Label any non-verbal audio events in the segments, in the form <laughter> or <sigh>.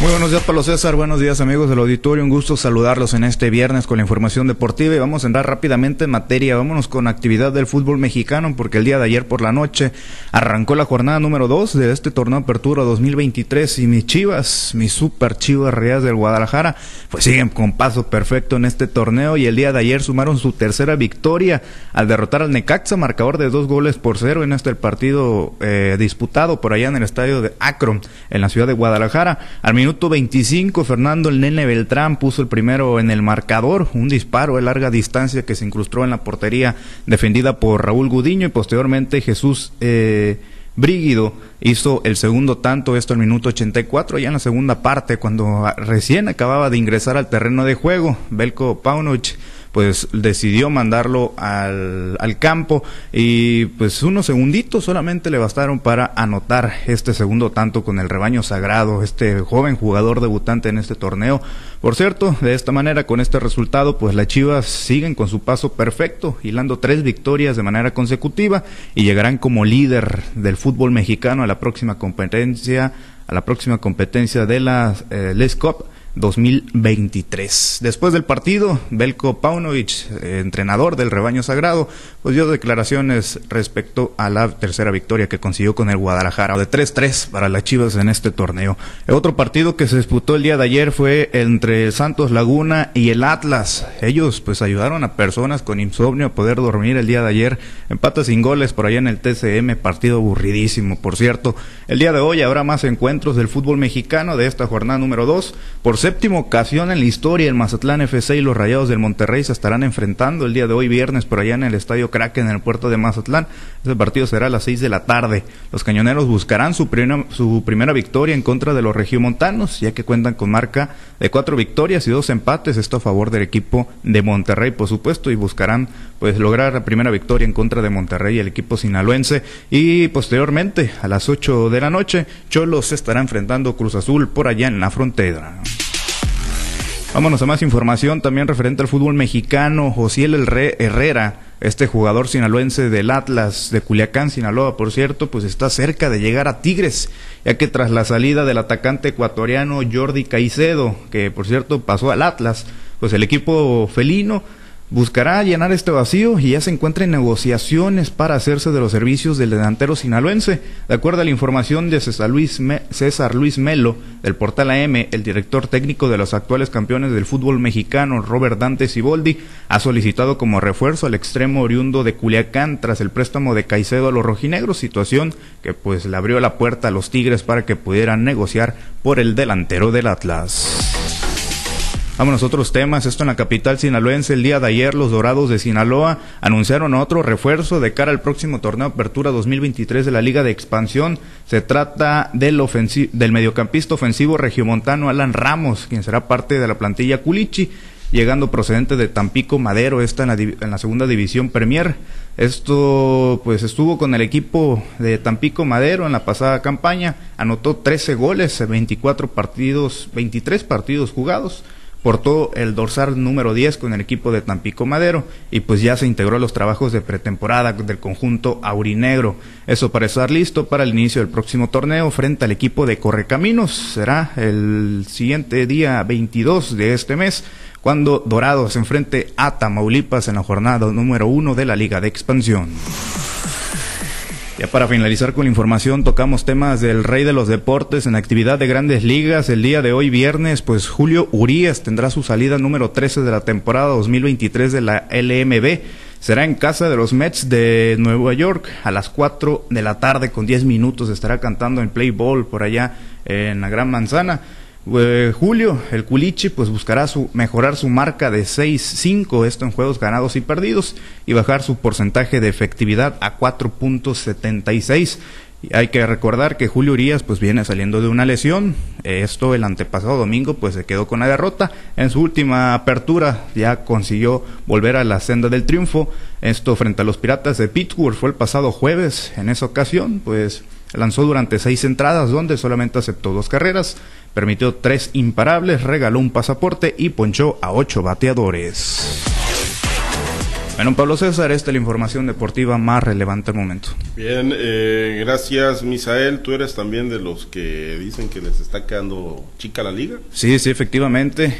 Muy buenos días, Pablo César. Buenos días, amigos del auditorio. Un gusto saludarlos en este viernes con la información deportiva. Y vamos a entrar rápidamente en materia. Vámonos con actividad del fútbol mexicano, porque el día de ayer por la noche arrancó la jornada número 2 de este torneo Apertura 2023. Y mis chivas, mis super chivas reales del Guadalajara, pues siguen con paso perfecto en este torneo. Y el día de ayer sumaron su tercera victoria al derrotar al Necaxa, marcador de dos goles por cero en este partido eh, disputado por allá en el estadio de Akron, en la ciudad de Guadalajara. Al minuto 25, Fernando el Nene Beltrán puso el primero en el marcador, un disparo de larga distancia que se incrustó en la portería defendida por Raúl Gudiño y posteriormente Jesús eh, Brígido hizo el segundo tanto, esto al minuto 84, ya en la segunda parte, cuando recién acababa de ingresar al terreno de juego, Belko Paunovic pues decidió mandarlo al, al campo y pues unos segunditos solamente le bastaron para anotar este segundo tanto con el rebaño sagrado, este joven jugador debutante en este torneo. Por cierto, de esta manera, con este resultado, pues las Chivas siguen con su paso perfecto, hilando tres victorias de manera consecutiva y llegarán como líder del fútbol mexicano a la próxima competencia, a la próxima competencia de la eh, Les Cup 2023. Después del partido, Belko Paunovic, eh, entrenador del rebaño sagrado, pues dio declaraciones respecto a la tercera victoria que consiguió con el Guadalajara, de 3-3 para las Chivas en este torneo. El otro partido que se disputó el día de ayer fue entre Santos Laguna y el Atlas. Ellos pues ayudaron a personas con insomnio a poder dormir el día de ayer. Empate sin goles por allá en el TCM, partido aburridísimo, por cierto. El día de hoy habrá más encuentros del fútbol mexicano de esta jornada número 2. Por séptima ocasión en la historia, el Mazatlán FC y los Rayados del Monterrey se estarán enfrentando el día de hoy viernes por allá en el Estadio Kraken en el puerto de Mazatlán. Ese partido será a las 6 de la tarde. Los cañoneros buscarán su, su primera victoria en contra de los regiomontanos, ya que cuentan con marca de cuatro victorias y dos empates. Esto a favor del equipo de Monterrey, por supuesto, y buscarán pues lograr la primera victoria en contra de Monterrey, el equipo sinaloense. Y posteriormente, a las 8 de la noche, Cholos se estará enfrentando Cruz Azul por allá en la frontera. Vámonos a más información también referente al fútbol mexicano. Josiel El Herrera, este jugador sinaloense del Atlas de Culiacán, Sinaloa, por cierto, pues está cerca de llegar a Tigres, ya que tras la salida del atacante ecuatoriano Jordi Caicedo, que por cierto pasó al Atlas, pues el equipo felino buscará llenar este vacío y ya se encuentra en negociaciones para hacerse de los servicios del delantero sinaloense. De acuerdo a la información de César Luis, César Luis Melo del portal AM, el director técnico de los actuales campeones del fútbol mexicano, Robert Dante Siboldi, ha solicitado como refuerzo al extremo oriundo de Culiacán tras el préstamo de Caicedo a los rojinegros, situación que pues le abrió la puerta a los Tigres para que pudieran negociar por el delantero del Atlas. Vámonos a otros temas. Esto en la capital sinaloense. El día de ayer, los Dorados de Sinaloa anunciaron otro refuerzo de cara al próximo torneo Apertura 2023 de la Liga de Expansión. Se trata del, mediocampista ofensivo regiomontano Alan Ramos, quien será parte de la plantilla Culichi llegando procedente de Tampico Madero, está en la, en la, segunda división Premier. Esto pues estuvo con el equipo de Tampico Madero en la pasada campaña, anotó 13 goles, 24 partidos, 23 partidos jugados portó el dorsal número 10 con el equipo de Tampico Madero y pues ya se integró a los trabajos de pretemporada del conjunto aurinegro. Eso para estar listo para el inicio del próximo torneo frente al equipo de Correcaminos. Será el siguiente día 22 de este mes cuando Dorados se enfrente a Tamaulipas en la jornada número 1 de la Liga de Expansión. Ya para finalizar con la información, tocamos temas del rey de los deportes en actividad de grandes ligas. El día de hoy, viernes, pues Julio Urias tendrá su salida número 13 de la temporada 2023 de la LMB. Será en casa de los Mets de Nueva York a las 4 de la tarde con 10 minutos. Estará cantando en Play Ball por allá en la Gran Manzana. Eh, Julio, el Culichi, pues buscará su, mejorar su marca de 6-5, esto en juegos ganados y perdidos, y bajar su porcentaje de efectividad a 4.76. Hay que recordar que Julio Urias pues viene saliendo de una lesión. Esto el antepasado domingo pues se quedó con la derrota. En su última apertura ya consiguió volver a la senda del triunfo. Esto frente a los Piratas de Pittsburgh fue el pasado jueves. En esa ocasión pues lanzó durante seis entradas donde solamente aceptó dos carreras permitió tres imparables, regaló un pasaporte y ponchó a ocho bateadores. Bueno, Pablo César, esta es la información deportiva más relevante al momento. Bien, eh, gracias Misael. ¿Tú eres también de los que dicen que les está quedando chica la liga? Sí, sí, efectivamente.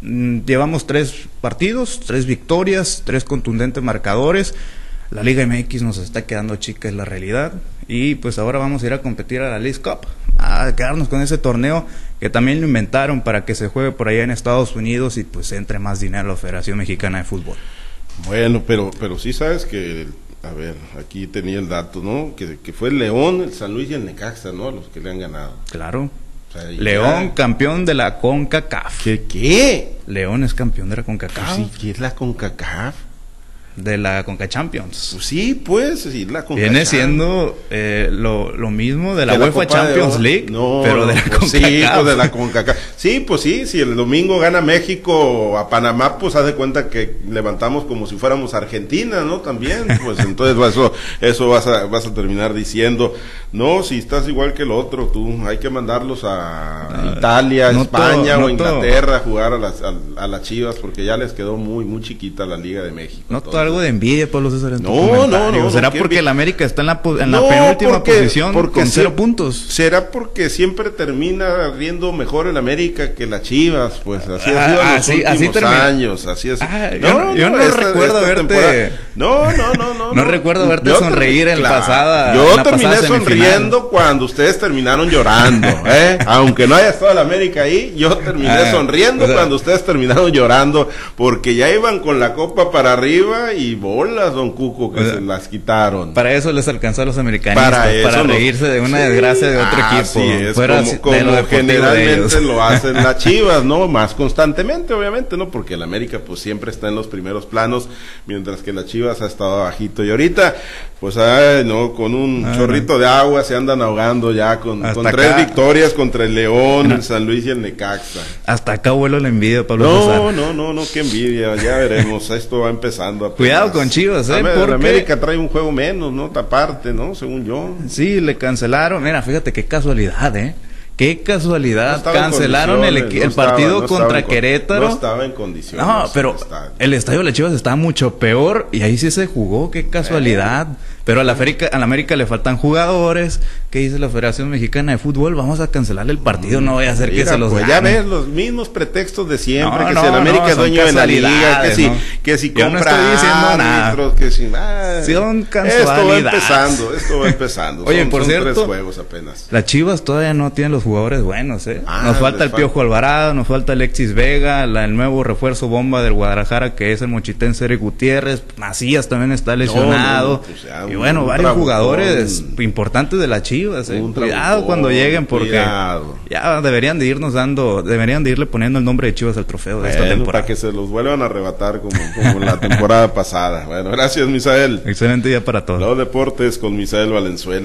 Mm, llevamos tres partidos, tres victorias, tres contundentes marcadores. La Liga MX nos está quedando chica, es la realidad. Y pues ahora vamos a ir a competir a la League Cup, a quedarnos con ese torneo que también lo inventaron para que se juegue por allá en Estados Unidos y pues entre más dinero a la Federación Mexicana de Fútbol. Bueno, pero, pero sí sabes que, a ver, aquí tenía el dato, ¿no? Que, que fue el León, el San Luis y el Necaxa, ¿no? Los que le han ganado. Claro. O sea, León, ya... campeón de la CONCACAF. ¿Qué? ¿Qué? León es campeón de la CONCACAF. Pues sí, ¿qué es la CONCACAF? De la Conca Champions. Sí, pues, sí, la Conca Viene siendo eh, lo, lo, mismo de la UEFA la Champions League, no, pero de la pues sí, pues de la CONCACAF. Sí, pues sí, si el domingo gana México a Panamá, pues haz de cuenta que levantamos como si fuéramos Argentina, ¿no? También, pues <laughs> entonces eso, eso vas a, vas a terminar diciendo, no, si estás igual que el otro, tú, hay que mandarlos a no, Italia, no España todo, o Inglaterra a jugar a las, a, a, las Chivas, porque ya les quedó muy, muy chiquita la Liga de México. No algo de envidia, Pablo César. En no, no, no, ¿Será porque el América está en la, en la penúltima porque, posición porque con cero puntos? ¿Será porque siempre termina riendo mejor el América que las Chivas? Pues así ha sido ah, los así, últimos así años. Así es. Ah, no, yo, no, esta, recuerdo esta verte. Temporada. No, no, no, no. <laughs> no recuerdo verte yo sonreír en claro, pasada. Yo la terminé pasada sonriendo cuando ustedes terminaron llorando. ¿eh? Aunque no haya estado el América ahí, yo terminé Ah, sonriendo cuando ustedes terminaron llorando porque ya iban con la copa para arriba y bolas, don Cuco, que O sea, se las quitaron. Para eso les alcanzó a los americanistas, Para para, reírse de una Sí, desgracia de otro equipo. así es, fuera como, lo generalmente lo hacen las <laughs> Chivas, ¿no? Más constantemente, obviamente, ¿no? Porque el América pues siempre está en los primeros planos, mientras que las Chivas ha estado bajito. Y ahorita, pues, ay, no, con un Ah, chorrito de agua se andan ahogando ya con, con tres acá. victorias contra el León, el San Luis y el Necaxa. Hasta acá vuelo la envidia, Pablo No, César. no, no, no, qué envidia, ya veremos, <laughs> esto va empezando. apenas. Cuidado con Chivas, ¿eh? Ver, Porque- América trae un juego menos, ¿no? Aparte, ¿no? Según yo. Sí, le cancelaron. Mira, fíjate qué casualidad, ¿eh? Qué No casualidad. en Cancelaron el, el no estaba- partido no estaba contra en con- Querétaro. No estaba en condiciones. No, pero el estadio. el estadio de las Chivas está mucho peor y ahí sí se jugó, qué casualidad. Pero a la, América, a la América le faltan jugadores. ¿Qué dice la Federación Mexicana de Fútbol? Vamos a cancelar el partido, no vaya a que Mira, se los pues ya ves los mismos pretextos de siempre, No, que no, si el América no, es dueño de la liga, que si, ¿no? que si Yo no compra estoy diciendo nada. que si ah, Son Esto va empezando, esto va empezando. Oye, son, por son cierto, tres juegos apenas. Las Chivas todavía no tienen los jugadores buenos, ¿eh? Ah, nos falta el falta. Piojo Alvarado, nos falta Alexis Vega, la- el nuevo refuerzo bomba del Guadalajara que es el mochitense Eric Gutiérrez, Macías también está lesionado. no, pues ya, y bueno, varios trabucón. jugadores importantes de las Chivas, ¿eh? Un Cuidado trabucón, cuando lleguen porque cuidado. ya deberían de irnos dando, deberían de irle poniendo el nombre de Chivas al trofeo de esta Bueno, temporada. para que se los vuelvan a arrebatar como, como la temporada <laughs> pasada. Bueno, gracias, Misael. Excelente día para todos. Los deportes con Misael Valenzuela.